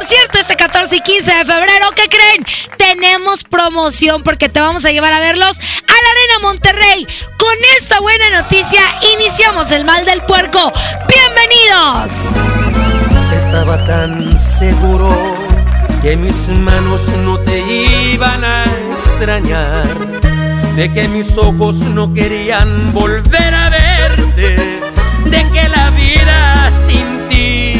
Por cierto, este 14 y 15 de febrero, ¿qué creen? Tenemos promoción porque te vamos a llevar a verlos a la Arena Monterrey. Con esta buena noticia, iniciamos el mal del puerco. ¡Bienvenidos! Estaba tan seguro que mis manos no te iban a extrañar, de que mis ojos no querían volver a verte, de que la vida sin ti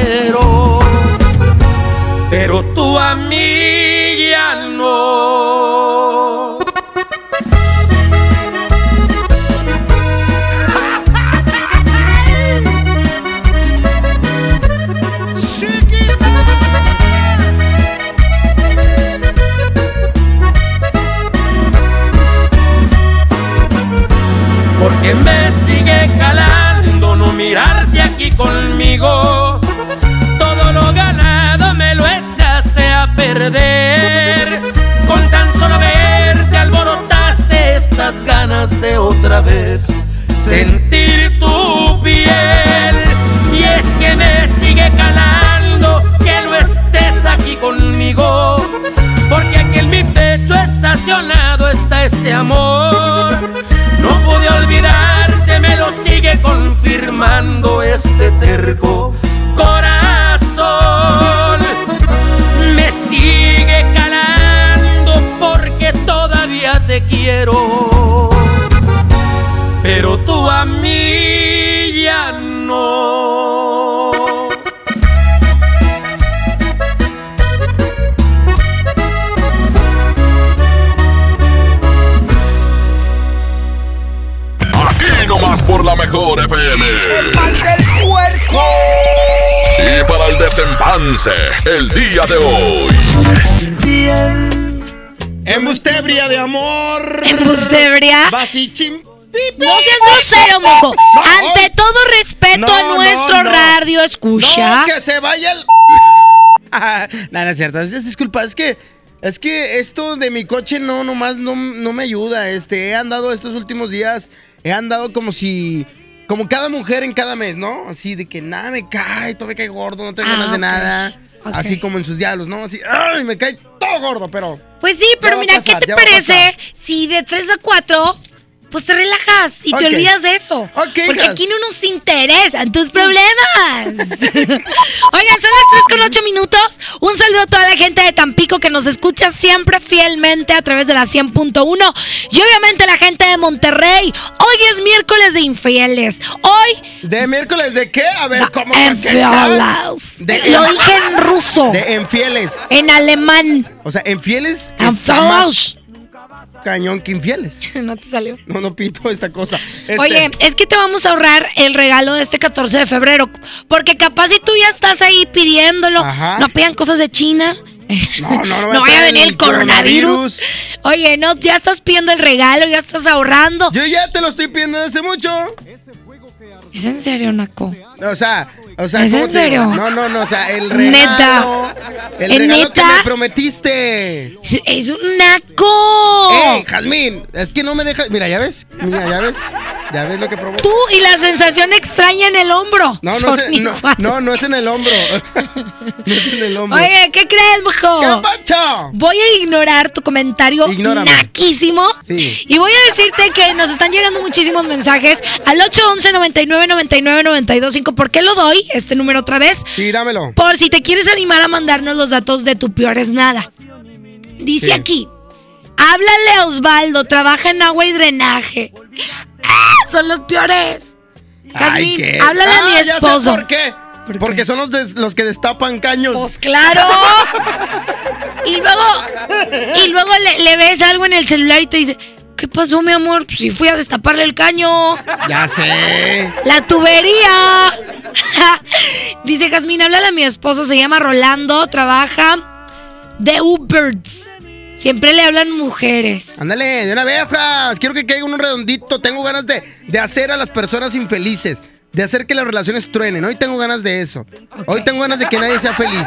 Quiero. Pero tú a mí vez el día de hoy. Embustebria de amor. Embustebria. Basichim. No seas grosero, moco. Ante todo respeto a nuestro radio, escucha. que se vaya el. Nada, no es cierto. Disculpa, es que. Es que esto de mi coche no, nomás no, no me ayuda. Este, he andado estos últimos días. He andado como si como cada mujer en cada mes, ¿no? Así de que nada me cae, todo me cae gordo, no tengo Ah, ganas de nada. Así como en sus diálogos, ¿no? Así, ¡ay! Me cae todo gordo, pero. Pues sí, pero mira, pasar, ¿qué te parece si de 3 a 4, pues te relajas y Ok. te olvidas de eso? Ok, Porque hijas. aquí no nos interesan tus problemas. Oigan, son las 3 con 8 minutos. Un saludo a toda la gente de Tampico que nos escucha siempre fielmente a través de la 100.1 y obviamente la gente de Monterrey. Hoy es miércoles de infieles. Hoy ¿De miércoles de qué? A ver, da ¿cómo? De- Lo dije en ruso, De infieles. en alemán. O sea, infieles Infieles. Cañón que infieles. No te salió. No, no pito esta cosa. Este, Oye, es que te vamos a ahorrar el regalo de este 14 de febrero. Porque capaz si tú ya estás ahí pidiéndolo, Ajá. no pidan cosas de China. No, no, no, No vaya a venir el coronavirus. coronavirus. Oye, no, ya estás pidiendo el regalo, ya estás ahorrando. Yo ya te lo estoy pidiendo desde hace mucho. ¿Es en serio, Naco? O sea, o sea, ¿Es ¿cómo en serio? No, no, no, o sea, el regalo. Neta. El ¿Es regalo que neta? me prometiste. Es- un Naco. ¡Ey, Jazmín! Es que no me dejas. Mira, ya ves. Mira, ya ves. Ya ves lo que provoca. Tú y la sensación extraña en el hombro. No, no, es no, no, no es en el hombro. No es en el hombro. Oye, ¿qué crees, mojo? ¿Qué pacho? Voy a ignorar tu comentario Ignórame. naquísimo. Sí. Y voy a decirte que nos están llegando muchísimos mensajes al 811 99 99 925. ¿Por qué lo doy? Este número otra vez. Sí, dámelo. Por si te quieres animar a mandarnos los datos de tu peor es nada. Dice Sí. aquí. Háblale a Osvaldo, trabaja en agua y drenaje. ¡Ah! Son los peores. Jazmín, ¿qué? háblale a Ah, mi ya sé esposo. ¿Por qué? ¿Por Porque qué? son los, des- los que destapan caños. Pues claro. y luego, y luego le, le ves algo en el celular y te dice, ¿qué pasó, mi amor? Pues si fui a destaparle el caño. Ya sé. La tubería. dice Jazmín, háblale a mi esposo, se llama Rolando, trabaja de Ubers. Siempre le hablan mujeres. Ándale, de una vez. ah, Quiero que caiga uno redondito. Tengo ganas de, de hacer a las personas infelices. De hacer que las relaciones truenen. Hoy tengo ganas de eso. Hoy tengo ganas de que nadie sea feliz.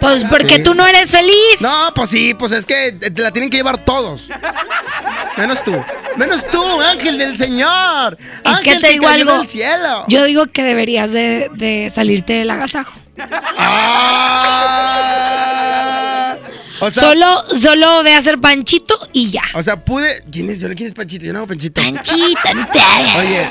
Pues porque Sí. tú no eres feliz. No, pues sí, pues es que te la tienen que llevar todos. Menos tú. Menos tú, ángel del Señor. Es ángel que te digo algo. del cielo. Yo digo que deberías de, de salirte del agasajo. Ah. O sea, Solo, solo ve a hacer panchito y ya. o sea, pude. ¿Quién es? Quién es Panchito. Yo no hago Panchito. Panchita, no te hagas. Oye,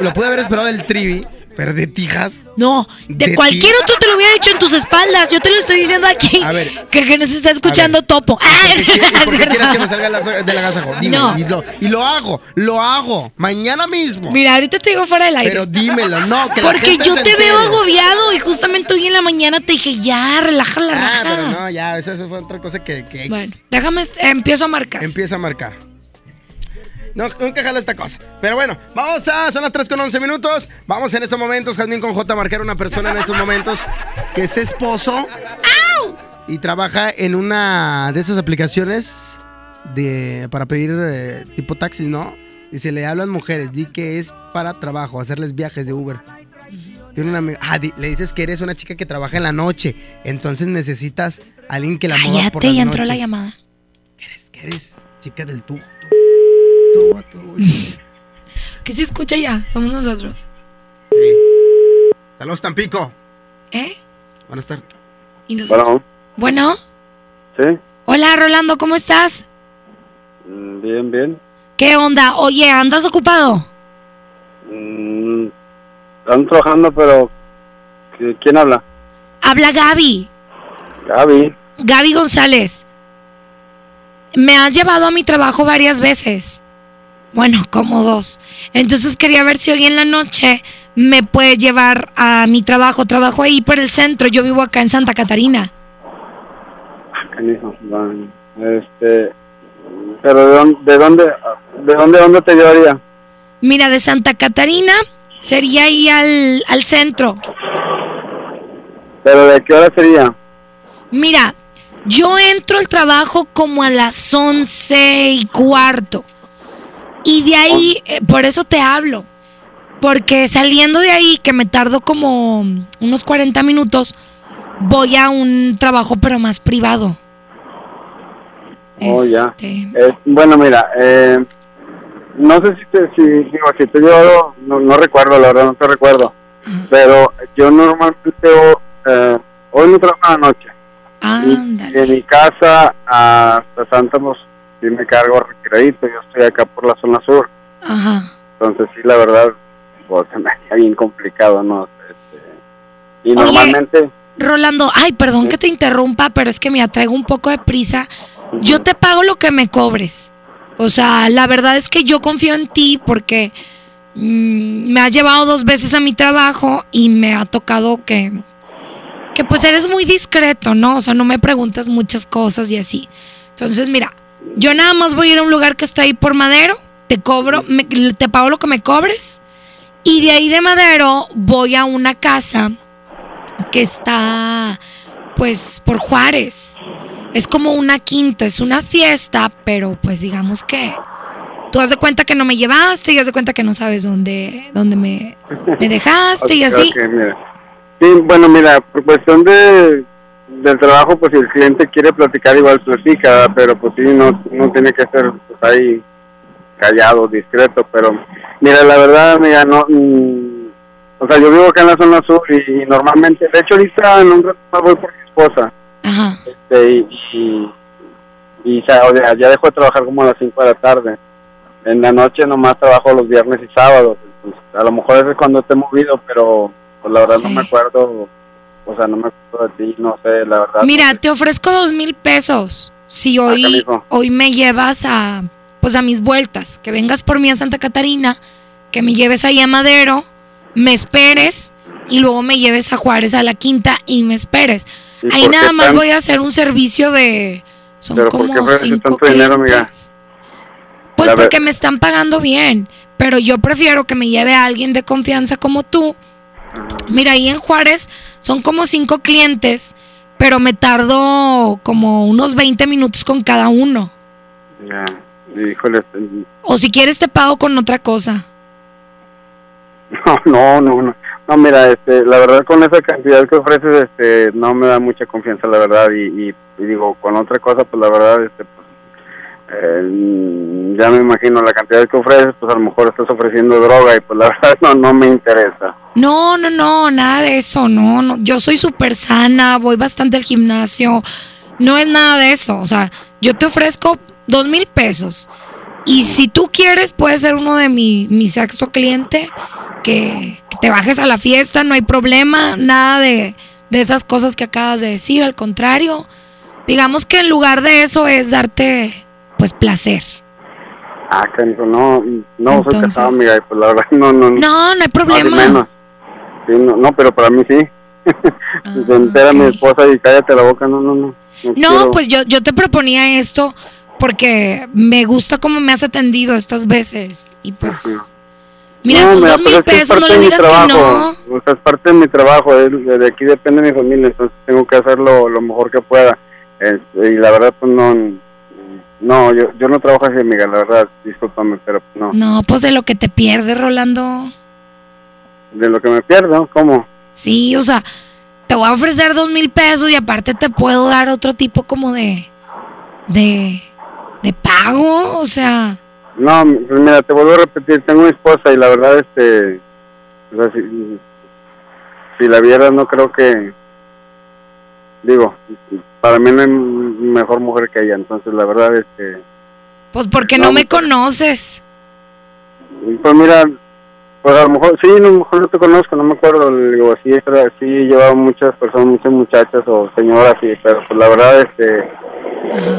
lo pude haber esperado del trivi, pero de tijas. No, de, ¿De cualquier otro te lo hubiera dicho en tus espaldas. Yo te lo estoy diciendo aquí. A ver. Que, que nos está escuchando ver. Topo. Ah, ¿Por qué, qui- es por qué quieres que me salga la- del agasajo? Dime. No. Y, lo, y lo hago, lo hago. Mañana mismo. Mira, ahorita te digo fuera del aire. Pero dímelo, no, que Porque yo te veo agobiado y justamente hoy en la mañana te dije, ya, relaja la Ah, raja. pero no, ya, eso, eso fue otra cosa que. Bueno, déjame, eh, empiezo a marcar. empieza a marcar. No, nunca jala esta cosa. Pero bueno, vamos a. Son las 3 con 11 minutos. Vamos en estos momentos, Jazmín con J, a marcar una persona en estos momentos que es esposo. Y trabaja en una de esas aplicaciones de para pedir eh, tipo taxi, ¿no? Y se le hablan mujeres, di que es para trabajo, hacerles viajes de Uber. Tiene una amiga- ah, di- le dices que eres una chica que trabaja en la noche, entonces necesitas a alguien que la mueva por ya entró la llamada. Eres, eres chica del tú. Tú, tú, tú. ¿Qué se escucha ya? Somos nosotros. Sí. Saludos, Tampico. ¿Eh? Buenas tardes. Bueno, Bueno, sí, hola Rolando, ¿cómo estás? mm, bien, bien. ¿Qué onda? Oye, ¿andas ocupado? Mm, Están trabajando, pero ¿qui- ¿quién habla? Habla Gaby, Gaby. Gaby González. Me has llevado a mi trabajo varias veces. Bueno, como dos. Entonces quería ver si hoy en la noche me puedes llevar a mi trabajo. Trabajo ahí por el centro. Yo vivo acá en Santa Catarina. Este, pero ¿de dónde, de dónde, de dónde, dónde te llevaría? Mira, de Santa Catarina sería ahí al, al centro. Pero ¿de qué hora sería? Mira, yo entro al trabajo como a las once y cuarto. Y de ahí, eh, por eso te hablo. Porque saliendo de ahí, que me tardo como unos 40 minutos, voy a un trabajo pero más privado. Oh, ya. Este, Eh, bueno, mira, eh, no sé si te, si, digo, si te dio, no, no recuerdo, la verdad, no te recuerdo. Pero yo normalmente eh, hoy no trabajo en la noche. Y ándale. de mi casa hasta Santa, sí me cargo retiradito. Yo estoy acá por la zona sur. Ajá. Entonces, sí, la verdad, pues se me hace bien complicado, ¿no? Este, y Oye. normalmente, Rolando, ay, perdón que te interrumpa, pero es que me traigo un poco de prisa. Yo te pago lo que me cobres. O sea, la verdad es que yo confío en ti porque mm, me has llevado dos veces a mi trabajo y me ha tocado que, que pues eres muy discreto, ¿no? O sea, no me preguntas muchas cosas y así. Entonces, mira, yo nada más voy a ir a un lugar que está ahí por Madero, te cobro, me- te pago lo que me cobres y de ahí de Madero voy a una casa que está pues por Juárez. Es como una quinta, es una fiesta, pero pues digamos que tú haz de cuenta que no me llevaste y haz de cuenta que no sabes dónde, dónde me, me dejaste y así. mira. Sí, bueno, mira, por cuestión de del trabajo, pues si el cliente quiere platicar, igual platica, pero pues sí, no, no tiene que ser pues, ahí callado, discreto, pero mira, la verdad, mira, no, mm, o sea, yo vivo acá en la zona sur y, y normalmente, de hecho ahorita en un rato más voy por mi esposa, Ajá. este, y, y, y, sea, o sea, ya dejo de trabajar como a las 5 de la tarde. En la noche nomás trabajo los viernes y sábados. A lo mejor es cuando te he movido, pero pues, la verdad no me acuerdo. O sea, no me acuerdo de ti, no sé, la verdad. Mira, te ofrezco dos mil pesos si hoy, canijo. hoy me llevas a pues a mis vueltas, que vengas por mí a Santa Catarina, que me lleves ahí a Madero, me esperes y luego me lleves a Juárez a la quinta y me esperes. ¿Y Ahí nada más tan- voy a hacer un servicio de son ¿Pero por qué como cinco tanto dinero, amiga? Pues La porque me están pagando bien, pero yo prefiero que me lleve a alguien de confianza como tú. Mira, ahí en Juárez son como cinco clientes, pero me tardo como unos 20 minutos con cada uno. Ya, híjole, este, O si quieres te pago con otra cosa. no, no, no, no. No, mira, este, la verdad con esa cantidad que ofreces, este, no me da mucha confianza, la verdad, y, y, y digo, con otra cosa, pues la verdad, este, pues, eh, ya me imagino la cantidad que ofreces, pues a lo mejor estás ofreciendo droga y pues la verdad no, no me interesa. No, no, no, nada de eso, no, no. Yo soy súper sana, voy bastante al gimnasio. No es nada de eso. O sea, yo te ofrezco dos mil pesos. Y si tú quieres, puedes ser uno de mi, mi sexto cliente, que, que te bajes a la fiesta, no hay problema, nada de, de esas cosas que acabas de decir, al contrario. Digamos que en lugar de eso es darte, pues, placer. Ah, canijo, no, no, soy Entonces- casado, amiga, y pues la verdad no, no, No, no hay problema. menos. Sí, no, no, pero para mí sí. Ah, Se entera mi ok. esposa y cállate la boca, no, no, no. No, quiero. pues yo, yo te proponía esto porque me gusta cómo me has atendido estas veces. Y pues, mira, No, son mira, dos mil pesos, no le de mi digas que no. O sea, es parte de mi trabajo, es- de aquí depende mi familia, entonces tengo que hacerlo lo mejor que pueda. Este, y la verdad, pues no, no, yo, yo no trabajo así, amiga, la verdad, discúlpame, pero no. No, pues de lo que te pierdes, Rolando. De lo que me pierdo, ¿cómo? Sí, o sea, te voy a ofrecer dos mil pesos y aparte te puedo dar otro tipo como de, de, de pago, o sea, No, pues mira, te vuelvo a repetir, tengo mi esposa y la verdad, este, o sea, si, si la vieras no creo que, digo, para mí no mejor mujer que ella, entonces la verdad, este, pues porque no, No, me mujer. conoces. pues mira, pues a lo mejor, sí, a lo mejor no te conozco, no me acuerdo, le digo, sí, era- sí he llevado muchas personas, muchas muchachas o señoras, sí, pero pues la verdad, este,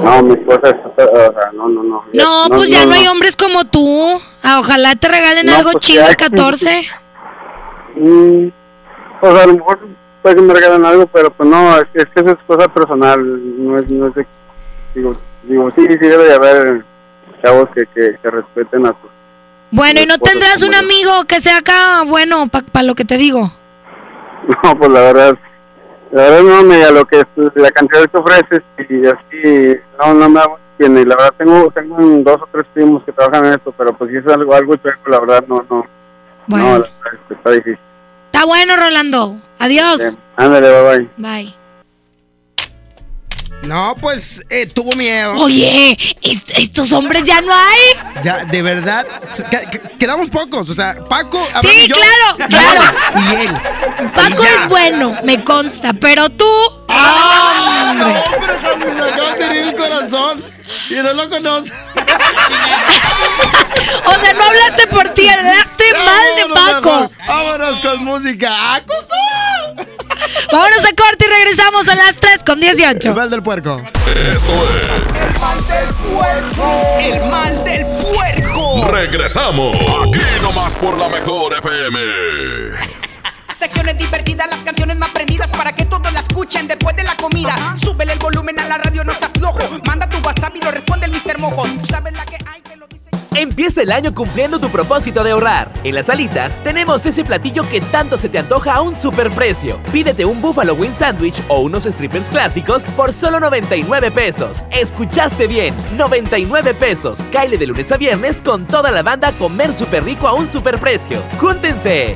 no, mi esposa, es, no, no, no. ya- No, pues ya no, hay hombres como tú. Ah, ojalá te regalen No, algo pues, chido el 14. Mm, sea, a lo mejor puede que me regalen algo, pero pues no, es, es que eso es cosa personal, no es, no es de, digo, digo, sí, sí debe de haber chavos que, que, que respeten a sus, Bueno, ¿y no tendrás un amigo que sea acá, bueno, para lo que te digo? no, pues la verdad, la verdad no, me lo que es la cantidad que ofreces y así, no, no me tiene, y la verdad tengo, tengo dos o tres primos que trabajan en esto, pero pues si es algo, algo chueco, la verdad no, no, Bueno, no, la verdad, está difícil. Está bueno, Rolando. Adiós. Ándale, bye bye. Bye. No, pues eh, tuvo miedo. Oye, ¿est- ¿estos hombres ya no hay? Ya, de verdad, que- que- quedamos pocos. O sea, Paco. Abraham Sí, y yo, claro, claro. Y él. Paco Y es bueno, me consta, pero tú. ¡Ah! ¡Hombre! ¡Hombre, me acabas de herir el corazón! Y no lo conoces. O sea, no hablaste por ti, hablaste mal de Paco. Vámonos con música. ¡Ah! Vámonos a corte y regresamos a las 3 con 18. El mal del puerco. Esto es. El mal del puerco. Regresamos. Aquí nomás por la mejor FM. Secciones divertidas, las canciones más prendidas para que todos la escuchen después de la comida. Súbele el volumen a la radio, no seas flojo. Manda tu WhatsApp y lo responde el Mr. Mojo. Tú sabes la que hay, te lo dice. Empieza el año cumpliendo tu propósito de ahorrar. En las alitas tenemos ese platillo que tanto se te antoja a un superprecio. Pídete un Buffalo Wing Sandwich o unos strippers clásicos por solo 99 pesos. Escuchaste bien, 99 pesos. Caile de lunes a viernes con toda la banda a comer súper rico a un superprecio. ¡Júntense!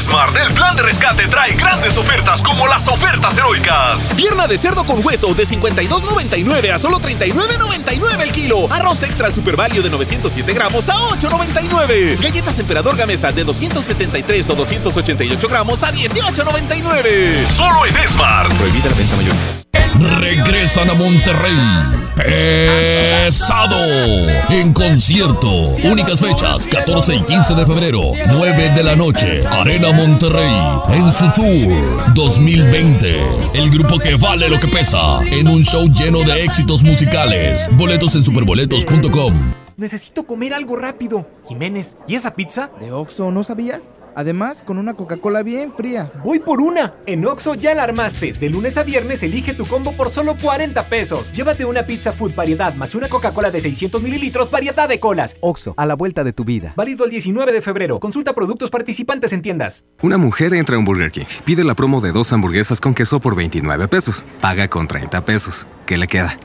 Smart, el plan de rescate trae grandes ofertas como las ofertas heroicas. Pierna de cerdo con hueso de 52.99 a solo 39.99 el kilo. Arroz extra super value de 907 gramos a 8.99. Galletas emperador gamesa de 273 o 288 gramos a 18.99. Solo en Smart. Prohibida la venta mayoristas. Regresan a Monterrey. Pesado. En concierto. Únicas fechas, 14 y 15 de febrero, 9 de la noche. Arena Monterrey. En su tour 2020. El grupo que vale lo que pesa. En un show lleno de éxitos musicales. Boletos en superboletos.com. Necesito comer algo rápido. Jiménez, ¿y esa pizza? ¿De Oxxo no sabías? Además, con una Coca-Cola bien fría. Voy por una. En Oxo ya la armaste. De lunes a viernes elige tu combo por solo 40 pesos. Llévate una pizza food variedad más una Coca-Cola de 600 mililitros variedad de colas. Oxo, a la vuelta de tu vida. Válido el 19 de febrero. Consulta productos participantes en tiendas. Una mujer entra a un Burger King, pide la promo de dos hamburguesas con queso por 29 pesos, paga con 30 pesos. ¿Qué le queda?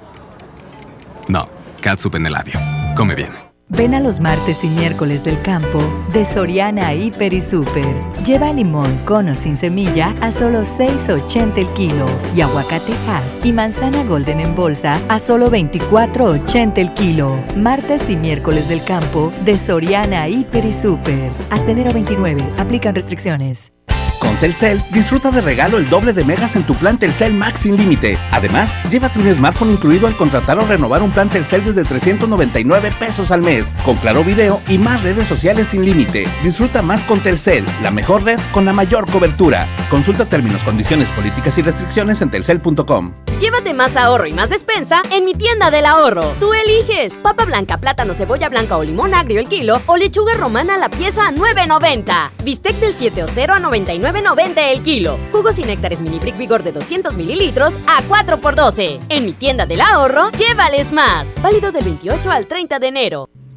No, catsup en el labio. Come bien. Ven a los martes y miércoles del campo de Soriana Hiper y Super. Lleva limón con o sin semilla a solo 6.80 el kilo y aguacate Hass y manzana Golden en bolsa a solo 24.80 el kilo. Martes y miércoles del campo de Soriana Hiper y Super. Hasta enero 29. Aplican restricciones. Telcel, disfruta de regalo el doble de megas en tu plan Telcel Max sin límite. Además, llévate un smartphone incluido al contratar o renovar un plan Telcel desde 399 pesos al mes, con claro video y más redes sociales sin límite. Disfruta más con Telcel, la mejor red con la mayor cobertura. Consulta términos, condiciones, políticas y restricciones en telcel.com. Llévate más ahorro y más despensa en mi tienda del ahorro. Tú eliges papa blanca, plátano, cebolla blanca o limón agrio el kilo o lechuga romana la pieza a 9.90. Bistec del 7 o 0 a 99.90 9.90 el kilo. Jugos y néctares mini brick vigor de 200 mililitros a 4 por 12. En mi tienda del ahorro, llévales más. Válido del 28 al 30 de enero.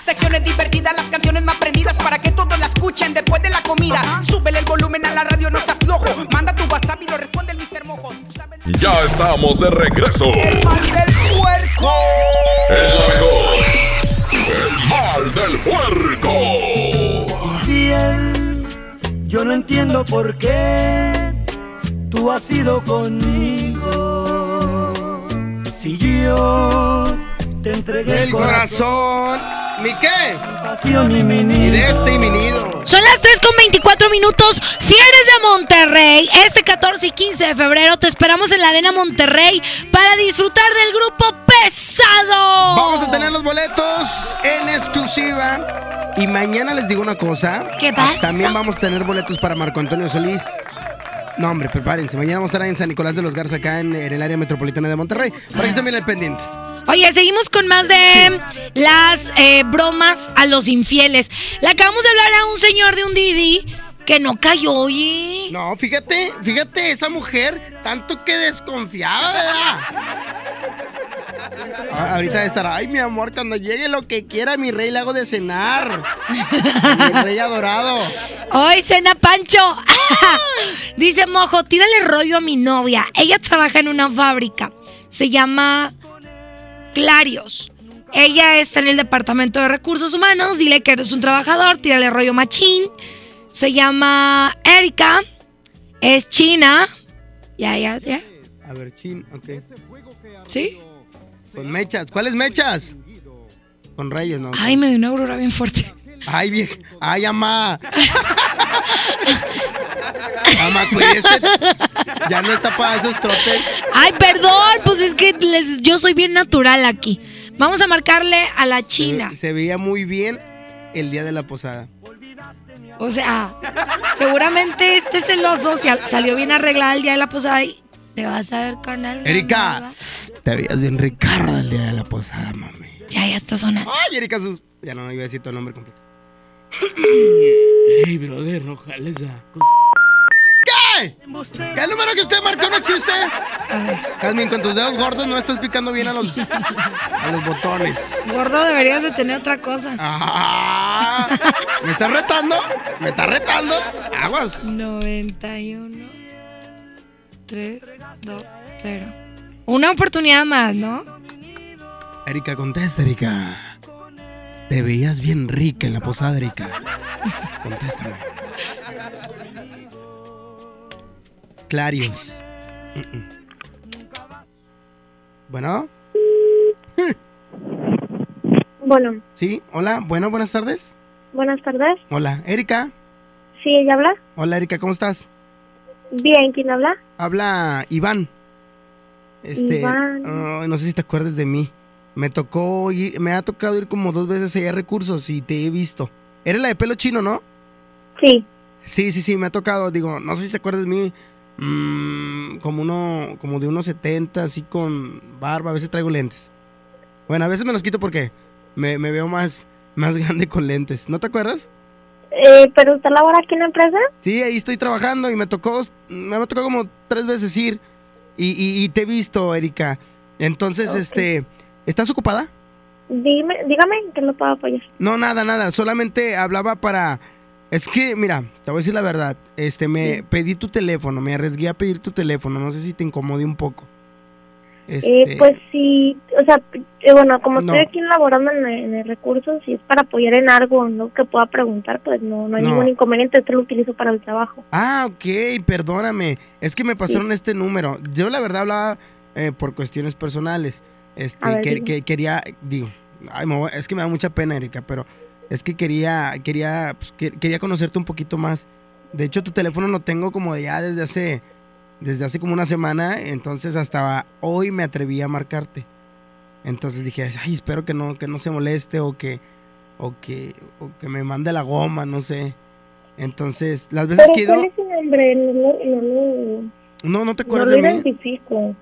Secciones divertidas, las canciones más prendidas para que todos la escuchen después de la comida. Súbele el volumen a la radio, no se aflojo. Manda tu WhatsApp y lo responde el Mr. Mojo. Ya estamos de regreso. El mal del puerco. El mejor. El mal del puerco. Fiel, yo no entiendo por qué tú has ido conmigo. Si yo te entregué El corazón. ¿Mi qué? pasión y mi Y de este y mi nido. Son las 3 con 24 minutos. Si eres de Monterrey, este 14 y 15 de febrero te esperamos en la Arena Monterrey para disfrutar del grupo pesado. Vamos a tener los boletos en exclusiva. Y mañana les digo una cosa. ¿Qué pasa? También vamos a tener boletos para Marco Antonio Solís. No, hombre, prepárense. Mañana vamos a estar en San Nicolás de los Garza, acá en, en el área metropolitana de Monterrey. Para que estén bien al pendiente. Oye, seguimos con más de las eh, bromas a los infieles. Le acabamos de hablar a un señor de un Didi que no cayó, oye. No, fíjate, fíjate, esa mujer, tanto que desconfiaba, ¿verdad? Ah, ahorita estará, ay, mi amor, cuando llegue lo que quiera, mi rey, le hago de cenar. mi rey adorado. ¡Hoy cena Pancho! Dice Mojo, tírale rollo a mi novia. Ella trabaja en una fábrica. Se llama Clarios. Ella está en el departamento de recursos humanos. Dile que eres un trabajador. Tírale rollo machín. Se llama Erika. Es china. Ya, ya, ya. A ver, chin, ok. ¿Sí? Con mechas. ¿Cuáles mechas? Con reyes, ¿no? Ay, me dio una aurora bien fuerte. Ay, vieja. Ay, mamá. Mamá, cuídese. Ya no está para esos trotes. Ay, perdón. Pues es que les- yo soy bien natural aquí. Vamos a marcarle a la china. Se, se veía muy bien el día de la posada. O sea, seguramente este celoso sal- salió bien arreglada el día de la posada y te vas a ver canal. Erika, te veías bien ricarda el día de la posada, mami. Ya, ya está sonando. Ay, Erika, sus... ya no iba a decir tu nombre completo. Ey, brother, no jales esa cosa. ¿Qué? ¿Qué el número que usted marcó no existe? Jasmine, con tus dedos gordos no estás picando bien a los, a los botones. Gordo, deberías de tener otra cosa. Ah, ¿Me estás retando? ¿Me estás retando? Aguas. 91 3 2 0. Una oportunidad más, ¿no? Erika, contesta, Erika. Te veías bien rica en la posada, Erika. Contéstame. Clarios. Mm, mm. Bueno, Bueno, sí, hola, bueno, buenas tardes. buenas tardes. Hola, Erika. ¿Sí, ella habla? Hola, Erika, ¿cómo estás? Bien, ¿quién habla? Habla Iván. Este, Iván. no sé si te acuerdas de mí. Me tocó ir, me ha tocado ir como dos veces allá a recursos y te he visto. Eres la de pelo chino, ¿no? Sí. Sí, sí, sí, me ha tocado. Digo, no sé si te acuerdas de mí. mm, como uno, como de unos 70, así con barba. A veces traigo lentes. Bueno, a veces me los quito porque me, me veo más, más grande con lentes. ¿No te acuerdas? Eh, ¿Pero usted labora aquí en la empresa? Sí, ahí estoy trabajando y me tocó, me ha tocado como tres veces ir y, y- y te he visto, Erika. Entonces, este, ¿estás ocupada? Dime, dígame, ¿en ¿qué lo puedo apoyar? No, nada, nada. Solamente hablaba para. Es que, mira, te voy a decir la verdad. Este, me pedí tu teléfono, me arriesgué a pedir tu teléfono. No sé si te incomode un poco. Este, Eh, pues sí, o sea, eh, bueno, como No. estoy aquí laborando en, en el recurso, si es para apoyar en algo ¿no? que pueda preguntar, pues no, no hay No. ningún inconveniente, esto lo utilizo para el trabajo. Ah, ok, perdóname. Es que me pasaron este número. Yo la verdad hablaba eh, por cuestiones personales. Este, que, quería, digo, ay, es que me da mucha pena, Erika, pero es que quería, quería, pues, que- quería conocerte un poquito más. De hecho, tu teléfono lo tengo como ya desde hace, desde hace como una semana, entonces hasta hoy me atreví a marcarte. Entonces dije, ay, espero que no, que no se moleste o que, o que, o que me mande la goma, no sé. Entonces, las veces Pero que he ido... ¿cuál es su nombre? No no No, no te no acuerdas lo de mí. identifico.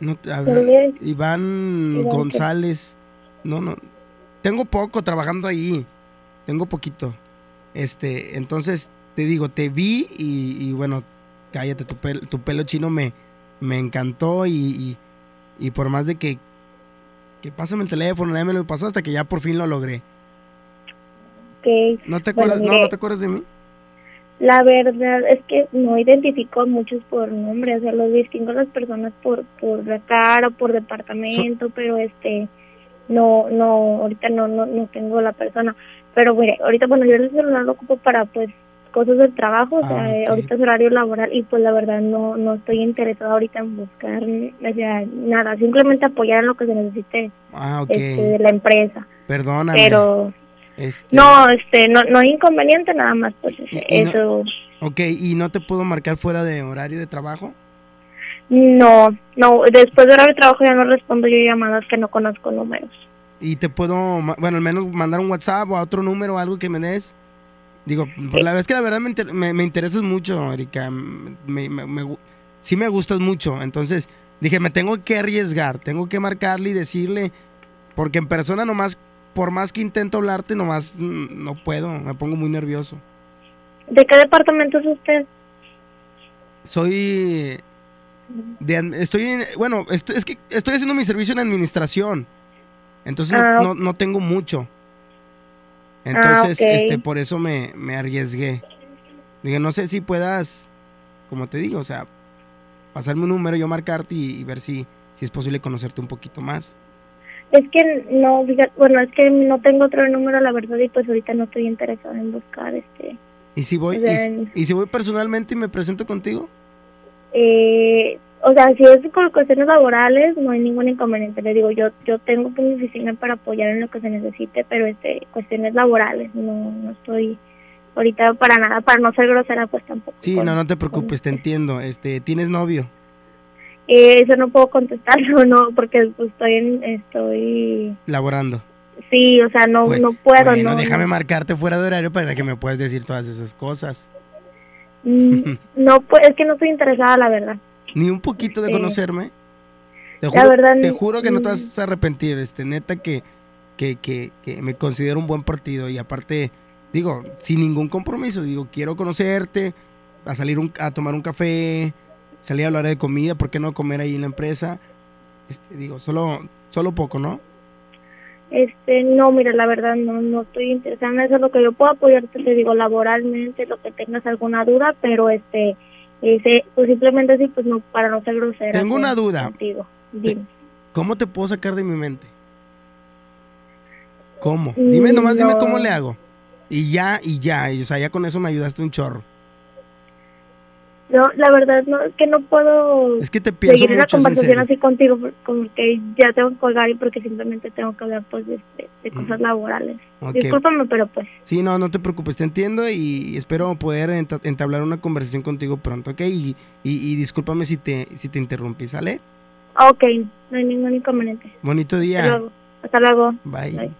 No, a ver, Iván González. No, no. Tengo poco trabajando ahí. Tengo poquito. Este, entonces te digo, te vi y, y bueno, cállate, tu, pel- tu pelo chino me, me encantó y, y, y por más de que, que pásame el teléfono, nadie me lo pasó hasta que ya por fin lo logré. ¿No te Bueno, acuerdas, no, no te acuerdas de mí? La verdad es que no identifico a muchos por nombre, o sea, los distingo a las personas por por la cara, por departamento, pero este no no ahorita no no no tengo la persona, pero mire, ahorita bueno, yo el celular lo ocupo para pues cosas del trabajo, o sea, Ah, ahorita es horario laboral y pues la verdad no no estoy interesada ahorita en buscar o sea, nada, simplemente apoyar en lo que se necesite Ah, ok. este, de la empresa. Perdóname. Pero Este, no, este no no hay inconveniente nada más pues ese- y no- eso Ok, ¿y no te puedo marcar fuera de horario de trabajo? No, no, después de horario de trabajo ya no respondo yo llamadas que no conozco números. Y te puedo, bueno, al menos mandar un WhatsApp o a otro número o algo que me des. Digo, por la vez que la verdad me, inter- me, me interesas mucho, Erika. Me, me- sí me gustas mucho. Entonces dije, me tengo que arriesgar, tengo que marcarle y decirle, porque en persona nomás, por más que intento hablarte, nomás no puedo, me pongo muy nervioso. ¿De qué departamento es usted? Soy de, estoy en- bueno, es que estoy haciendo mi servicio en administración. Entonces no- Ah, no, no tengo mucho. Entonces, ok. este, por eso me, me arriesgué. Dije, no sé si puedas, como te digo, o sea, pasarme un número, yo marcarte y, y ver si, si es posible conocerte un poquito más. Es que no, bueno, es que no tengo otro número, la verdad, y pues ahorita no estoy interesada en buscar este. Y si voy, Bien. y si voy personalmente y me presento contigo, Eh, o sea, si es con cuestiones laborales, no hay ningún inconveniente. Le digo, yo yo tengo mi oficina para apoyar en lo que se necesite, pero este cuestiones laborales, no, no estoy ahorita para nada, para no ser grosera, pues tampoco. sí, no, no te preocupes, te entiendo. Este, ¿tienes novio? Eh, eso no puedo contestarlo, no, porque estoy en, estoy, Laborando. sí, o sea, no, Pues, no puedo, bueno, no. déjame marcarte fuera de horario para que me puedas decir todas esas cosas. Mm, No, pues es que no estoy interesada, la verdad. Ni un poquito de conocerme. Te La juro, verdad, te mm, juro que no te mm. vas a arrepentir, este, neta que, que, que, que me considero un buen partido y aparte, digo, sin ningún compromiso, digo, quiero conocerte, a salir un- a tomar un café, salir a hablar de comida, ¿por qué no comer ahí en la empresa? Este, digo, solo, solo poco, ¿no? Este, no, mira, la verdad no, no estoy interesada en eso. Lo que yo puedo apoyarte, te digo, laboralmente, lo que tengas alguna duda, pero este, ese, pues simplemente así, pues no, para no ser grosera. Tengo una con- duda. Contigo. Dime. ¿Cómo te puedo sacar de mi mente? ¿Cómo? Dime nomás, dime cómo le hago. Y ya, y ya, y, o sea, ya con eso me ayudaste un chorro. No, la verdad no, es que no puedo Es que te pienso seguir una mucho, en conversación así contigo, por- como que ya tengo que colgar y porque simplemente tengo que hablar pues de, de- de cosas laborales. Ok. Discúlpame, pero pues, Sí, no, no te preocupes, te entiendo y espero poder enta- entablar una conversación contigo pronto, ¿ok? Y, y, y discúlpame si te, si te interrumpí, ¿sale? ok, no hay ningún inconveniente. Bonito Hasta día. luego. Hasta luego. Bye.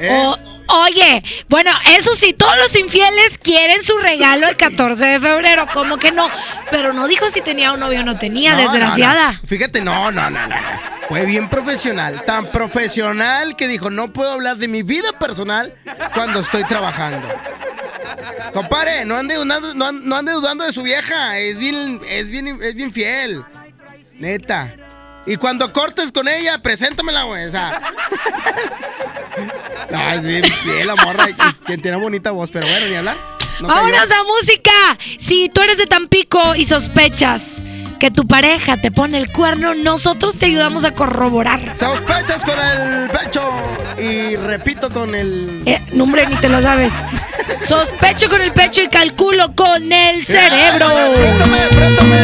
O- oye, bueno, eso sí, todos los infieles quieren su regalo el 14 de febrero, ¿cómo que no? Pero no dijo si tenía un novio o no tenía, No, desgraciada. no. Fíjate, no, no, no, no. Fue bien profesional, tan profesional que dijo, no puedo hablar de mi vida personal cuando estoy trabajando. Compare, no ande, dudando- no, no ande dudando de su vieja, es bien, es bien, es bien fiel. Neta. Y cuando cortes con ella, preséntamela, güey. O sea. No, es bien fiel la morra, y- que tiene bonita voz, pero bueno, ni hablar. Vámonos a música. Si tú eres de Tampico y sospechas que tu pareja te pone el cuerno, nosotros te ayudamos a corroborar. Sospechas con el pecho y repito con el. Eh, no, hombre, ni te lo sabes. Sospecho con el pecho y calculo con el cerebro. Préstame, préstame,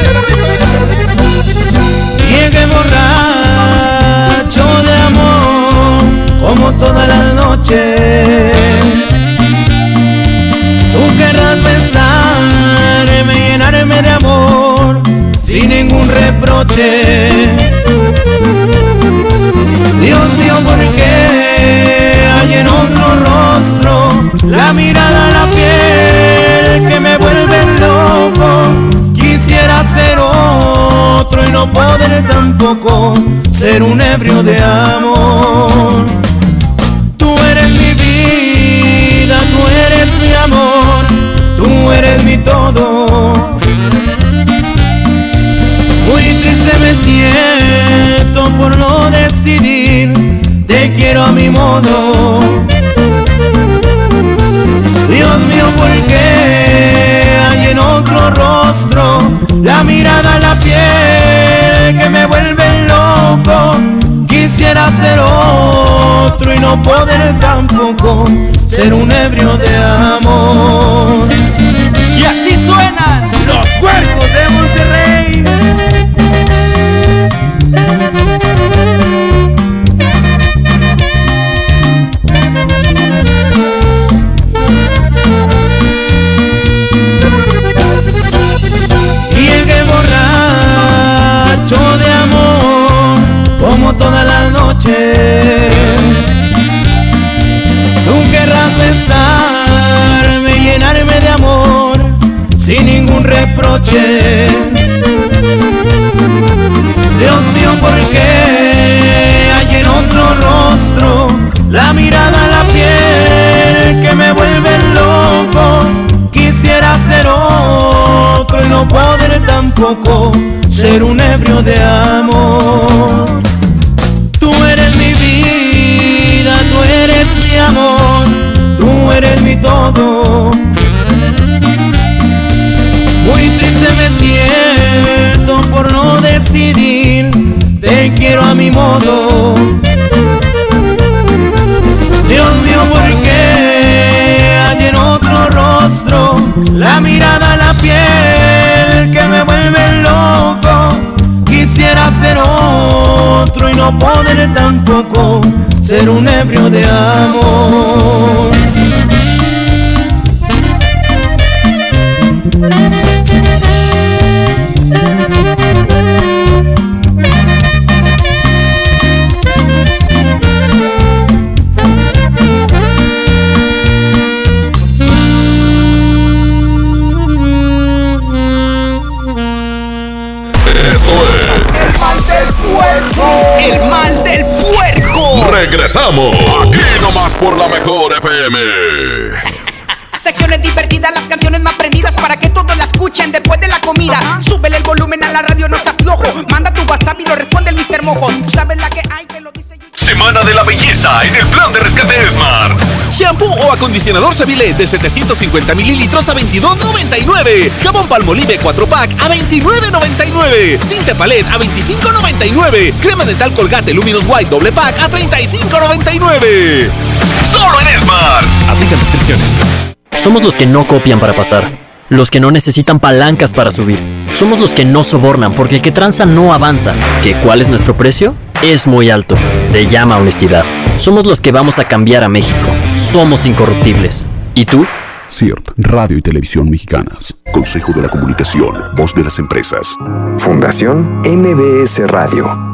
de amor, como todas las noches. Tú querrás besarme, llenarme de amor, sin ningún reproche. Dios mío, ¿por qué hay en otro rostro la mirada, la piel que me vuelve loco? Quisiera ser otro y no poder tampoco ser un ebrio de amor. Eres mi todo. Muy triste me siento por no decidir, te quiero a mi modo. Dios mío, ¿por qué hay en otro rostro la mirada, la piel que me vuelve loco? Quisiera ser otro y no poder tampoco ser un ebrio de amor. Y así suenan los cuerpos de Monterrey. Llegué borracho de amor, como todas las noches. Tú querrás besarme, reproche. Dios mío, ¿por qué hay en otro rostro la mirada, la piel que me vuelve loco? Quisiera ser otro y no poder tampoco ser un ebrio de amor. Tú eres mi vida, tú eres mi amor, tú eres mi todo. Me siento por no decidir, te quiero a mi modo. Dios mío, ¿por qué hay en otro rostro la mirada, la piel que me vuelve loco? Quisiera ser otro y no poder tampoco ser un ebrio de amor. Puerco. El mal del puerco. Regresamos. Aquí nomás por la mejor FM. Secciones divertidas, las canciones más prendidas escuchen después de la comida. Súbele el volumen a la radio, no se aflojo. Manda tu WhatsApp y lo responde el Mr. Mojo. Tú sabes la que hay que lo dice. Semana de la belleza en el plan de rescate Smart. Shampoo o acondicionador Seville de 750 mililitros a 22.99. Jabón Palmolive 4 pack a 29.99. Tinte Palette a 25.99. Crema dental Colgate Luminous White doble pack a 35.99. Solo en Smart. Aplican descripciones. Somos los que no copian para pasar, los que no necesitan palancas para subir. Somos los que no sobornan porque el que tranza no avanza. ¿Que cuál es nuestro precio? Es muy alto. Se llama honestidad. Somos los que vamos a cambiar a México. Somos incorruptibles. ¿Y tú? CIRT, Radio y Televisión Mexicanas. Consejo de la Comunicación, voz de las empresas. Fundación MBS Radio.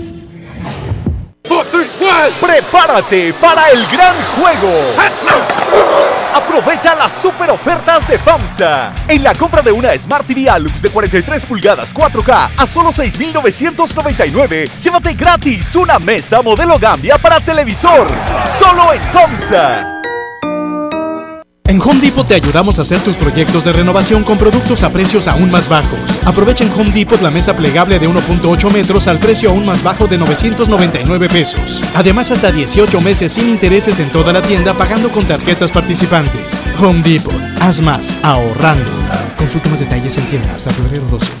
Prepárate para el gran juego. Aprovecha las super ofertas de FAMSA. En la compra de una Smart TV Alux de 43 pulgadas 4K a solo 6,999, llévate gratis una mesa modelo Gambia para televisor. Solo en FAMSA. En Home Depot te ayudamos a hacer tus proyectos de renovación con productos a precios aún más bajos. Aprovecha en Home Depot la mesa plegable de 1.8 metros al precio aún más bajo de 999 pesos. Además, hasta 18 meses sin intereses en toda la tienda pagando con tarjetas participantes. Home Depot. Haz más ahorrando. Consulta más detalles en tienda hasta febrero 12.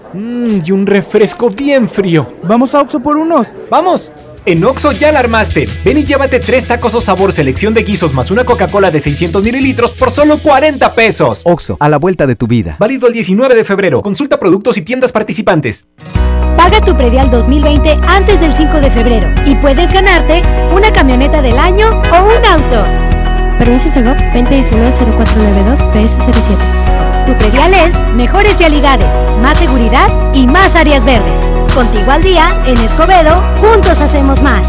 Mmm, y un refresco bien frío. Vamos a Oxo por unos. ¡Vamos! En Oxo ya la armaste. Ven y llévate tres tacos o sabor selección de guisos más una Coca-Cola de 600 mililitros por solo 40 pesos. Oxo, a la vuelta de tu vida. Válido el 19 de febrero. Consulta productos y tiendas participantes. Paga tu predial 2020 antes del 5 de febrero y puedes ganarte una camioneta del año o un auto. Permiso Segov 2019-0492 PS07. Tu predial es mejores vialidades, más seguridad y más áreas verdes. Contigo al día, en Escobedo, juntos hacemos más.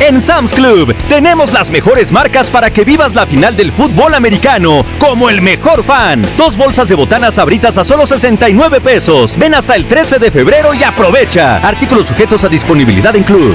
En Sam's Club tenemos las mejores marcas para que vivas la final del fútbol americano como el mejor fan. Dos bolsas de botanas abritas a solo 69 pesos. Ven hasta el 13 de febrero y aprovecha. Artículos sujetos a disponibilidad en Club.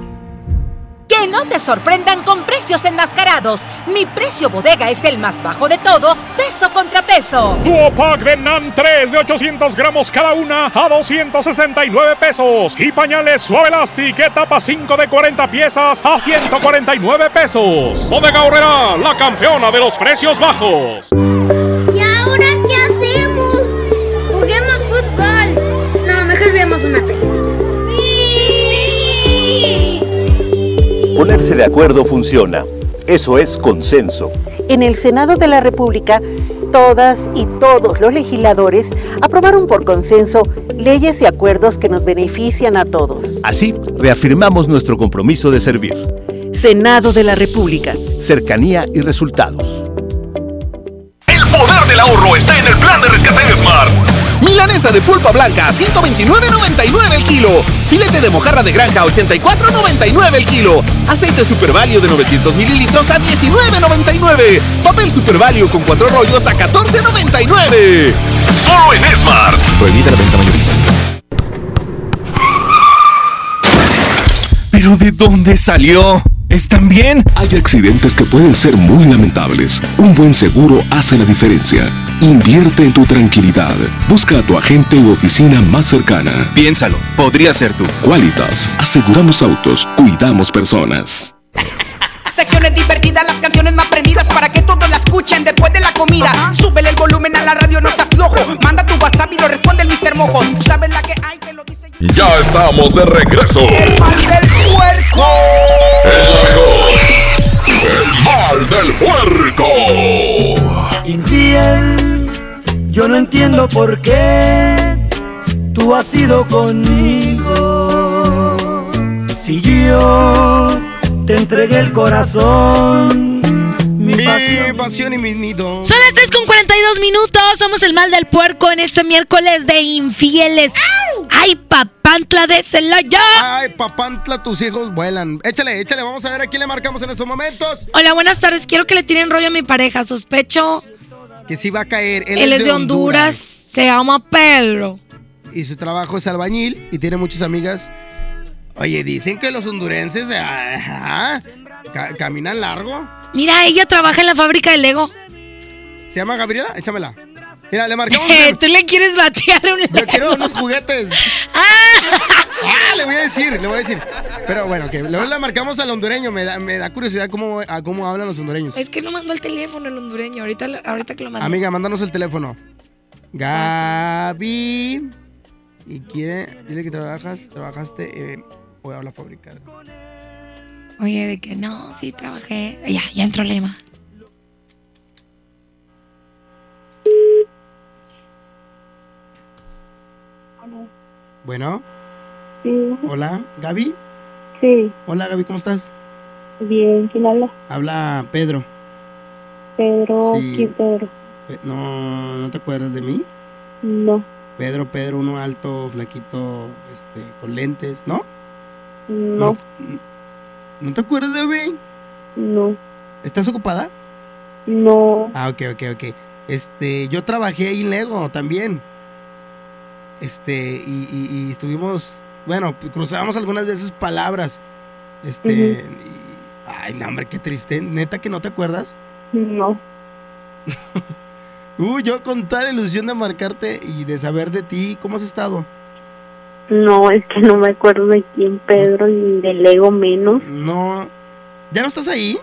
Que no te sorprendan con precios enmascarados. Mi precio bodega es el más bajo de todos, peso contra peso. Duopack de NAN 3 de 800 gramos cada una a 269 pesos. Y pañales Suave Elastic etapa 5 de 40 piezas a 149 pesos. Bodega Horrera, la campeona de los precios bajos. ¿Y ahora qué hacemos? Ponerse de acuerdo funciona. Eso es consenso. En el Senado de la República, todas y todos los legisladores aprobaron por consenso leyes y acuerdos que nos benefician a todos. Así, reafirmamos nuestro compromiso de servir. Senado de la República. Cercanía y resultados. El poder del ahorro está en el plan de rescate de Smart. Milanesa de pulpa blanca a 129.99 el kilo. Filete de mojarra de granja a 84.99 el kilo. Aceite Super Value de 900 mililitros a 19.99. Papel Super Value con cuatro rollos a 14.99. Solo en Smart. Prohibida la venta mayorista. ¿Pero de dónde salió? ¿Están bien? Hay accidentes que pueden ser muy lamentables. Un buen seguro hace la diferencia. Invierte en tu tranquilidad. Busca a tu agente u oficina más cercana. Piénsalo, podría ser tú. Qualitas, aseguramos autos, cuidamos personas. Secciones divertidas, las canciones más prendidas para que todos la escuchen después de la comida. Súbele el volumen a la radio, no se aflojo. Manda tu WhatsApp y lo responde el Mr. Mojo. Sabes la que hay, te lo dice yo. Ya estamos de regreso. El mal del puerco. El mal del puerco. Infiel, yo no entiendo por qué tú has ido conmigo. Si yo te entregué el corazón, mi Mi pasión y mi nido. Son las 3 con 42 minutos. Somos el mal del puerco en este miércoles de infieles. ¡Ay, papantla de Celaya! Ay, papantla, tus hijos vuelan. Échale, échale. Vamos a ver a quién le marcamos en estos momentos. Hola, buenas tardes. Quiero que le tiren rollo a mi pareja. Sospecho. Que sí va a caer. Él, es de Honduras. Se llama Pedro. Y su trabajo es albañil y tiene muchas amigas. Oye, dicen que los hondurenses ajá, ca- caminan largo. Mira, ella trabaja en la fábrica de Lego. ¿Se llama Gabriela? Échamela. Mira, le marcamos. Tú le quieres batear un Yo quiero Lego. unos juguetes. Ah, le voy a decir, le voy a decir. Pero bueno, que luego le marcamos al hondureño. Me da, me da curiosidad cómo, a cómo hablan los hondureños. Es que no mandó el teléfono el hondureño. Ahorita, ahorita que lo mandó. Amiga, mándanos el teléfono. Gaby. Y quiere, dile que trabajas, trabajaste eh, o a la fábrica. Oye, de que no, sí trabajé. Ya, ya entró la llamada. Bueno, Sí, hola, Gaby. sí, Hola, Gaby, ¿cómo estás? bien, ¿quién habla? Habla Pedro. Pedro, Sí. ¿quién Pedro? Pe- No, ¿no te acuerdas de mí? No, Pedro, Pedro, uno alto, flaquito, este, con lentes, ¿no? no, ¿No te acuerdas de mí? no, ¿Estás ocupada? no, Ah, ok, ok, ok. Este, yo trabajé ahí en Lego también. Este, y, y- y estuvimos, bueno, cruzábamos algunas veces palabras. Este, y- ay, no, hombre, qué triste. Neta que no te acuerdas. no, Uy, yo con tal ilusión de marcarte y de saber de ti, ¿cómo has estado? no, es que no me acuerdo de quién Pedro y del Lego menos. No. ¿Ya no estás ahí?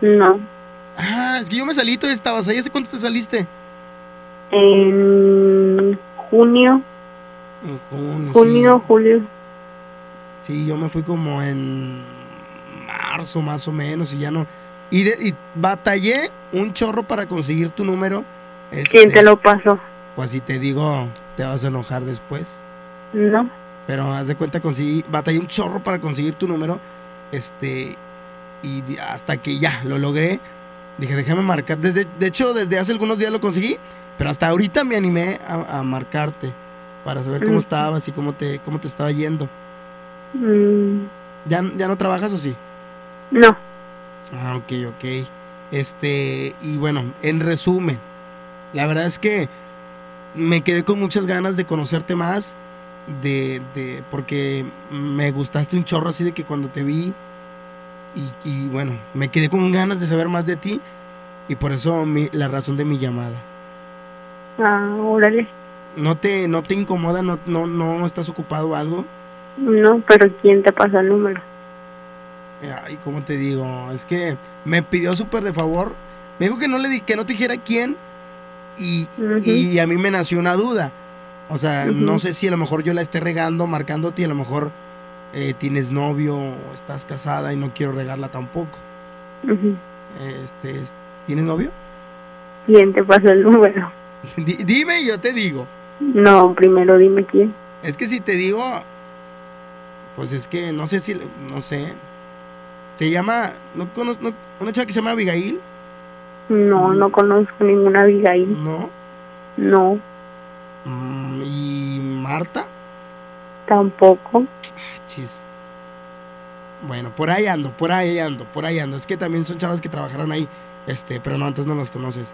No, Ah, es que yo me salí, tú estabas ahí. ¿Hace cuánto te saliste? en junio, En junio. junio, julio, Sí. Yo me fui como en marzo más o menos y ya no. Y, de- y batallé un chorro para conseguir tu número. ¿quién Este, te lo pasó? Pues si te digo, te vas a enojar después. No, Pero haz de cuenta, conseguí, batallé un chorro para conseguir tu número. Este, y hasta que ya lo logré, dije, déjame marcar. Desde, de hecho, desde hace algunos días lo conseguí, pero hasta ahorita me animé a, a marcarte para saber cómo Mm. estabas y cómo te, cómo te estaba yendo. Mm, ¿Ya, ¿Ya no trabajas o sí? no, Ah, ok, ok. Este, y bueno, en resumen, la verdad es que me quedé con muchas ganas de conocerte más, de, de, porque me gustaste un chorro así de que cuando te vi, y, y bueno, me quedé con ganas de saber más de ti, y por eso mi- la razón de mi llamada. ah, órale, ¿No te, no te incomoda? ¿No, no, no estás ocupado o algo? no, pero ¿quién te pasó el número? Ay, ¿cómo te digo? Es que me pidió súper de favor. Me dijo que no le di, que no te dijera quién. Y, y a mí me nació una duda. O sea, no sé si a lo mejor yo la esté regando, marcándote, y a lo mejor eh, tienes novio o estás casada y no quiero regarla tampoco. Este, es- ¿Tienes novio? ¿Quién te pasó el número? Di- dime y yo te digo. No, primero dime quién. Es que si te digo, pues es que no sé si, no sé. Se llama, ¿no cono- no- una chica que se llama Abigail? No, no conozco ninguna Abigail. No. No, Mm, ¿Y Marta? tampoco. Chis. Bueno, por ahí ando, por ahí ando, por ahí ando. Es que también son chavas que trabajaron ahí, este, pero no, entonces no los conoces.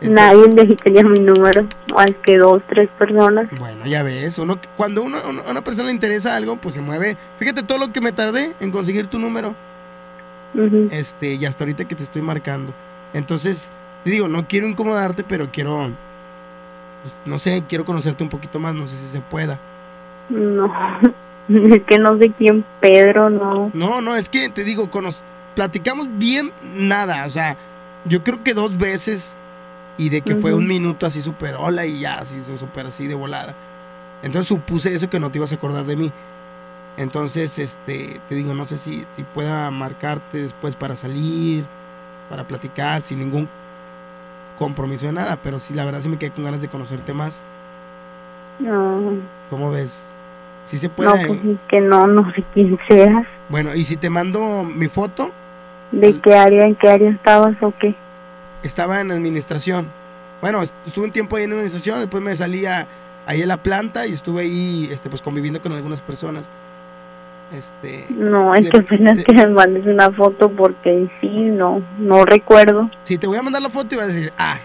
Nadie de tenía mi número. Más que dos, tres personas. Bueno, ya ves, uno, cuando uno, uno- a una persona le interesa algo, pues se mueve. Fíjate todo lo que me tardé en conseguir tu número. Este, y hasta ahorita que te estoy marcando. Entonces, te digo, no quiero incomodarte, pero quiero, pues, no sé, quiero conocerte un poquito más, no sé si se pueda. No, es que no sé quién Pedro, no. No, no, es que te digo, cono- platicamos bien nada, o sea, yo creo que dos veces y de que fue un minuto así súper hola y ya, así su- súper así de volada. Entonces supuse eso que no te ibas a acordar de mí. Entonces, este, te digo, no sé si, si pueda marcarte después para salir, para platicar, sin ningún compromiso de nada, pero sí, la verdad sí me quedé con ganas de conocerte más. No, ¿Cómo ves? Sí se no, puede. pues es que no, no sé quién seas. Bueno, y si te mando mi foto, ¿De qué área, en qué área estabas o qué? Estaba en administración. Bueno, est- estuve un tiempo ahí en administración, después me salía ahí en la planta y estuve ahí este, pues conviviendo con algunas personas. Este, No, es que apenas que me mandes una foto porque sí, no, no recuerdo. Si te voy a mandar la foto y vas a decir, ah,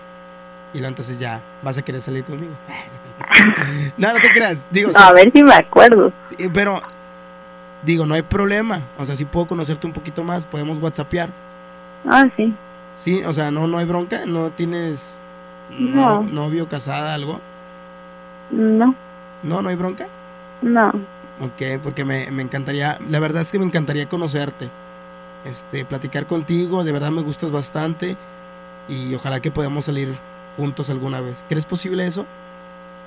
y luego entonces ya vas a querer salir conmigo. no, no te creas. Digo, A sí, ver si me acuerdo. sí, pero digo, no hay problema. O sea, si puedo conocerte un poquito más, podemos whatsappear. Ah, sí. Sí, o sea, no, no hay bronca, no tienes No. no- novio, casada, algo. No, No, no hay bronca. no. Ok, porque me, me encantaría, la verdad es que me encantaría conocerte, este, platicar contigo, de verdad me gustas bastante y ojalá que podamos salir juntos alguna vez. ¿Crees posible eso?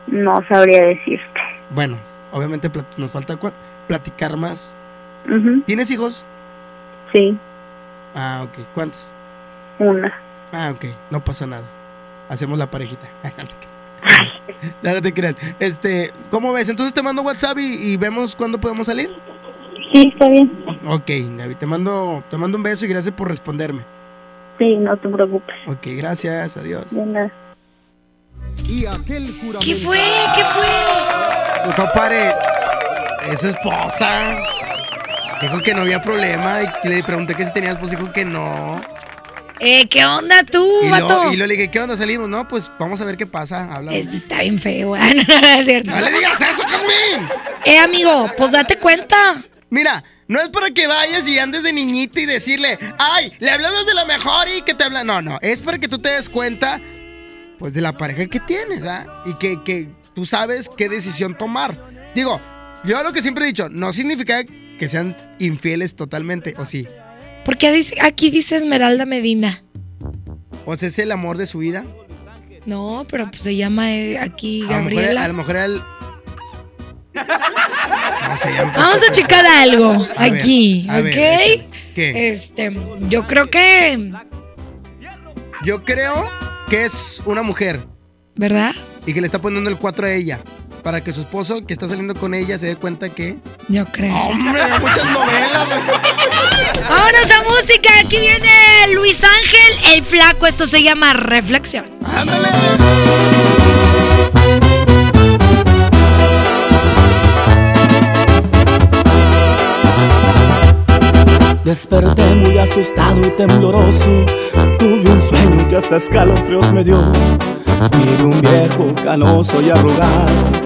No sabría decirte. Bueno, obviamente nos falta platicar más. ¿Tienes hijos? Sí, Ah, ok. ¿Cuántos? Una. Ah, ok, no pasa nada. Hacemos la parejita. no, no te creas. Este, ¿cómo ves? Entonces te mando WhatsApp y, y vemos cuándo podemos salir. Sí, está bien. Ok, Gaby, te mando, te mando un beso y gracias por responderme. Sí, no te preocupes. Ok, gracias, adiós. De nada. Y aquel juramento. ¿Qué fue? ¿Qué fue? Pues, compadre, es su esposa. Dijo que no había problema y le pregunté que si tenía esposa, dijo que no. Eh, ¿qué onda tú, Y vato? luego, y le dije, ¿qué onda? Salimos, ¿no? Pues vamos a ver qué pasa. Habla. Está bien feo. No, no, no es cierto. No le digas eso, Carmen. Eh, amigo, pues date cuenta. Mira, no es para que vayas y andes de niñita y decirle, ay, le hablamos de la mejor y que te habla. No, no, es para que tú te des cuenta, pues, de la pareja que tienes, ¿ah? Y que, que tú sabes qué decisión tomar. Digo, yo lo que siempre he dicho, no significa que sean infieles totalmente, ¿o sí? Porque aquí dice Esmeralda Medina. ¿O sea, es el amor de su vida? No, pero pues se llama eh, aquí A Gabriela. a lo mejor era el... No Vamos a checar algo A aquí, ver, ¿ok? Este, yo creo que, Yo creo que es una mujer ¿verdad? y que le está poniendo el 4 a ella. Para que su esposo que está saliendo con ella se dé cuenta que... Yo creo. ¡Hombre, muchas novelas! Vámonos a música. Aquí viene Luis Ángel, el flaco. Esto se llama Reflexión. Desperté muy asustado y tembloroso. Tuve un sueño que hasta escalofríos me dio. Miré un viejo canoso y arrugado.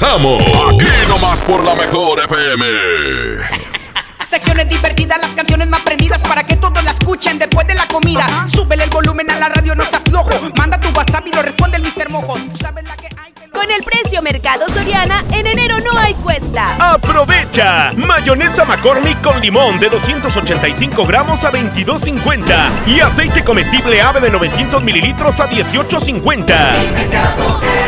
Regresamos. Aquí nomás por la mejor FM. Secciones divertidas, las canciones más prendidas para que todos la escuchen después de la comida. Súbele el volumen a la radio, no seas flojo. Manda tu WhatsApp y lo responde el Mr. Mojo. Tú sabes la que hay. Con el precio Mercado Soriana, en enero no hay cuesta. ¡Aprovecha! Mayonesa McCormick con limón de 285 gramos a 22.50 y aceite comestible ave de 900 mililitros a 18.50.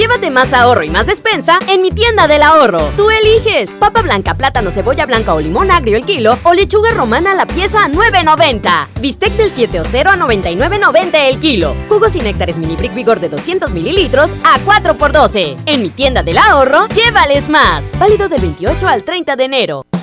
Llévate más ahorro y más despensa en mi tienda del ahorro. Tú eliges papa blanca, plátano, cebolla blanca o limón agrio el kilo o lechuga romana la pieza a 9.90. Bistec del 7 o 0 a 99.90 el kilo. Jugos y néctares mini brick vigor de 200 mililitros a 4 por 12. En mi tienda del ahorro, llévales más. Válido del 28 al 30 de enero.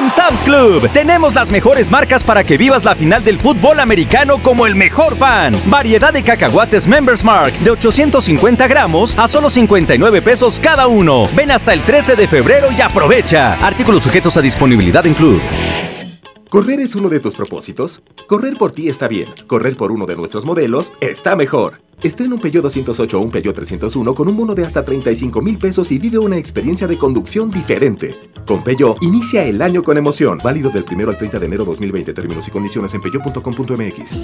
En Sam's Club tenemos las mejores marcas para que vivas la final del fútbol americano como el mejor fan. Variedad de cacahuates Members Mark de 850 gramos a solo 59 pesos cada uno. Ven hasta el 13 de febrero y aprovecha. Artículos sujetos a disponibilidad en Club. ¿Correr es uno de tus propósitos? Correr por ti está bien. Correr por uno de nuestros modelos está mejor. Estrena un Peugeot 208 o un Peugeot 301 con un bono de hasta 35 mil pesos y vive una experiencia de conducción diferente. Con Peugeot, inicia el año con emoción. Válido del 1 al 30 de enero 2020. Términos y condiciones en peugeot.com.mx.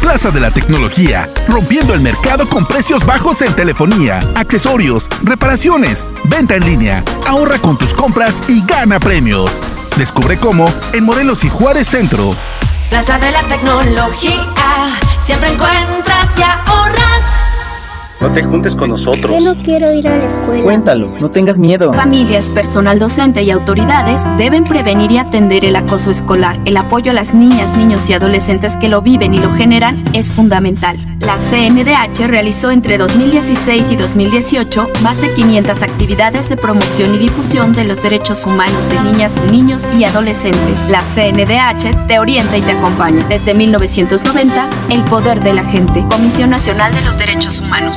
Plaza de la Tecnología, rompiendo el mercado con precios bajos en telefonía, accesorios, reparaciones, venta en línea. Ahorra con tus compras y gana premios. Descubre cómo en Morelos y Juárez Centro. Plaza de la Tecnología, siempre encuentras y ahorras. No te juntes con nosotros. Yo no quiero ir a la escuela. Cuéntalo, no tengas miedo. Familias, personal docente y autoridades deben prevenir y atender el acoso escolar. El apoyo a las niñas, niños y adolescentes que lo viven y lo generan es fundamental. La CNDH realizó entre 2016 y 2018 más de 500 actividades de promoción y difusión de los derechos humanos de niñas, niños y adolescentes. La CNDH te orienta y te acompaña. Desde 1990, el poder de la gente. Comisión Nacional de los Derechos Humanos.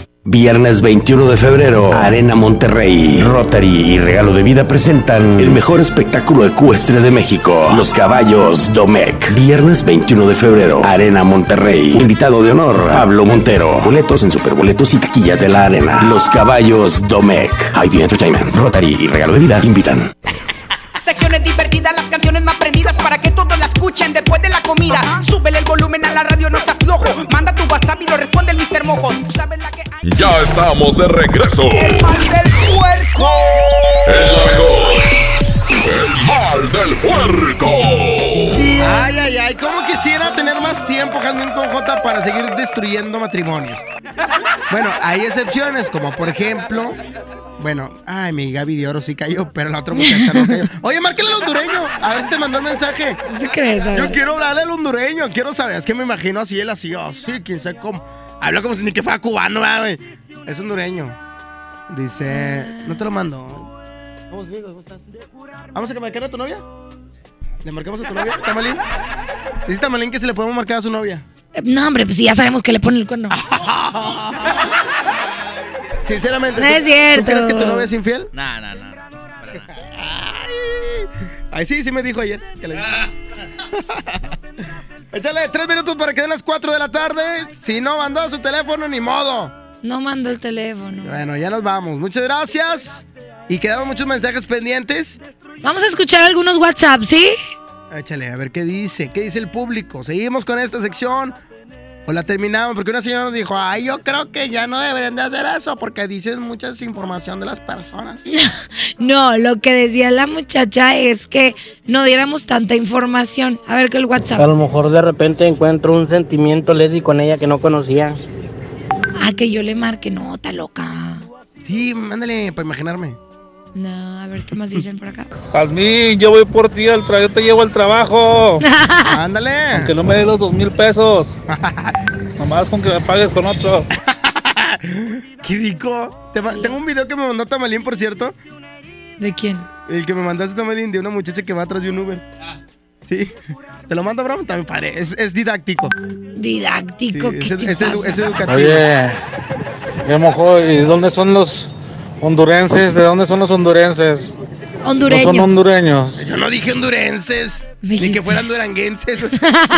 Viernes 21 de febrero, Arena Monterrey, Rotary y Regalo de Vida presentan el mejor espectáculo ecuestre de México, Los Caballos Domecq. Viernes 21 de febrero, Arena Monterrey. Invitado de honor, Pablo Montero. Boletos en superboletos y taquillas de la arena. Los Caballos Domecq. ID Entertainment, Rotary y Regalo de Vida invitan. Secciones divertidas, las canciones más prendidas para que todos la escuchen después de la comida. Súbele el volumen a la radio, no seas flojo. Manda tu WhatsApp y lo responde el Mr. Mojo. Tú sabes la que hay. Ya estamos de regreso. El mal del puerco. El mejor. El mal del puerco. Ay, ay, ay, cómo quisiera tener más tiempo, Jazmín con J, para seguir destruyendo matrimonios. Bueno, hay excepciones, como por ejemplo, bueno, ay, mi Gaby de Oro sí cayó, pero la otra muchacha no cayó. Oye, al hondureño, a ver si te mandó el mensaje. ¿Qué crees? Yo quiero hablarle al hondureño, quiero saber, es que me imagino así, él así, oh, sí, quién sabe cómo. Habla como si ni que fuera cubano, ¿verdad, güey. Es hondureño. Dice, no te lo mando. Vamos, amigo, ¿cómo estás? ¿Vamos a que marcar a tu novia? ¿Le marcamos a tu novia, Tamalín? Dice Tamalín que si le podemos marcar a su novia. Eh, No, hombre, pues sí, ya sabemos que le pone el cuerno. Sinceramente. No ¿tú- es cierto. ¿Tú crees que tu novia es infiel? No, no, no. Ay, sí, sí me dijo ayer. que le- Échale tres minutos para que den las 4 de la tarde. Si no mandó su teléfono, ni modo. No mando el teléfono. Bueno, ya nos vamos. Muchas gracias. Y quedaron muchos mensajes pendientes. Vamos a escuchar algunos WhatsApp, ¿sí? Échale, a ver qué dice. ¿Qué dice el público? ¿Seguimos con esta sección? ¿O la terminamos? Porque una señora nos dijo, ay, yo creo que ya no deberían de hacer eso porque dicen mucha información de las personas. No, lo que decía la muchacha es que no diéramos tanta información. A ver, que el WhatsApp. A lo mejor de repente encuentro un sentimiento Lady con ella que no conocía. Ah, que yo le marque. No, está loca. Sí, mándale para imaginarme. No, a ver qué más dicen por acá. Jazmín, yo voy por ti al yo te llevo al trabajo. Ándale. Aunque no me des los dos mil pesos. Nomás con que me pagues con otro. ¡Qué rico! Te tengo un video que me mandó Tamalín, por cierto. ¿De quién? El que me mandaste Tamalín de una muchacha que va atrás de un Uber. Sí. Te lo mando, bro. También padre. Es, es didáctico. Didáctico. Sí, ¿qué es, te es edu- pasa? es educativo. Oye, ya mojo, ¿y dónde son los hondurenses? ¿De dónde son los hondurenses? Hondureños. No son hondureños. Yo no dije hondurenses. Ni que fueran duranguenses.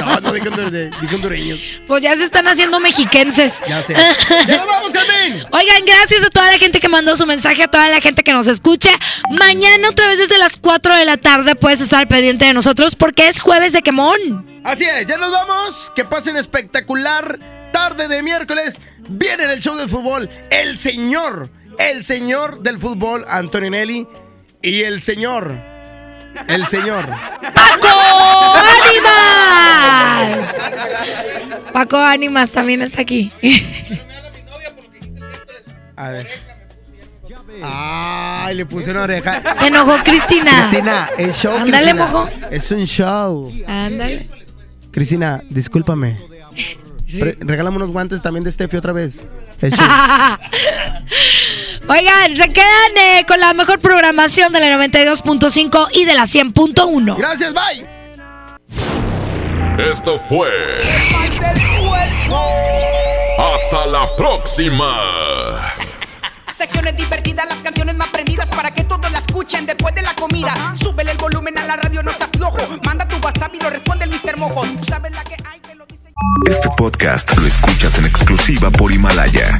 No, no dije, hondur- dije hondureños. Pues ya se están haciendo mexiquenses. Ya sé. ¡Ya nos vamos, Carmen! Oigan, gracias a toda la gente que mandó su mensaje, a toda la gente que nos escucha. Mañana otra vez desde las 4 de la tarde puedes estar pendiente de nosotros porque es jueves de quemón. Así es, ya nos vamos. Que pasen espectacular tarde de miércoles. Viene en el show del fútbol el señor, el señor del fútbol, Antonio Nelly. Y el señor, el señor. ¡Paco Ánimas! Paco Ánimas también está aquí. A ver. Ay, le puse una oreja. Se enojó Cristina. Cristina, es show. Ándale, Cristina. mojo. Es un show. Ándale. Cristina, discúlpame. Pre- regálame unos guantes también de Steffi otra vez. Oigan, se quedan eh, con la mejor programación de la 92.5 y de la 100.1. Gracias, bye. Esto fue. Hasta la próxima. Secciones divertidas, las canciones más prendidas para que todos la escuchen después de la comida. Súbele el volumen a la radio, no se aflojo. Manda tu WhatsApp y lo responde el Mr. Mojo. Tú sabes la que hay. Este podcast lo escuchas en exclusiva por Himalaya.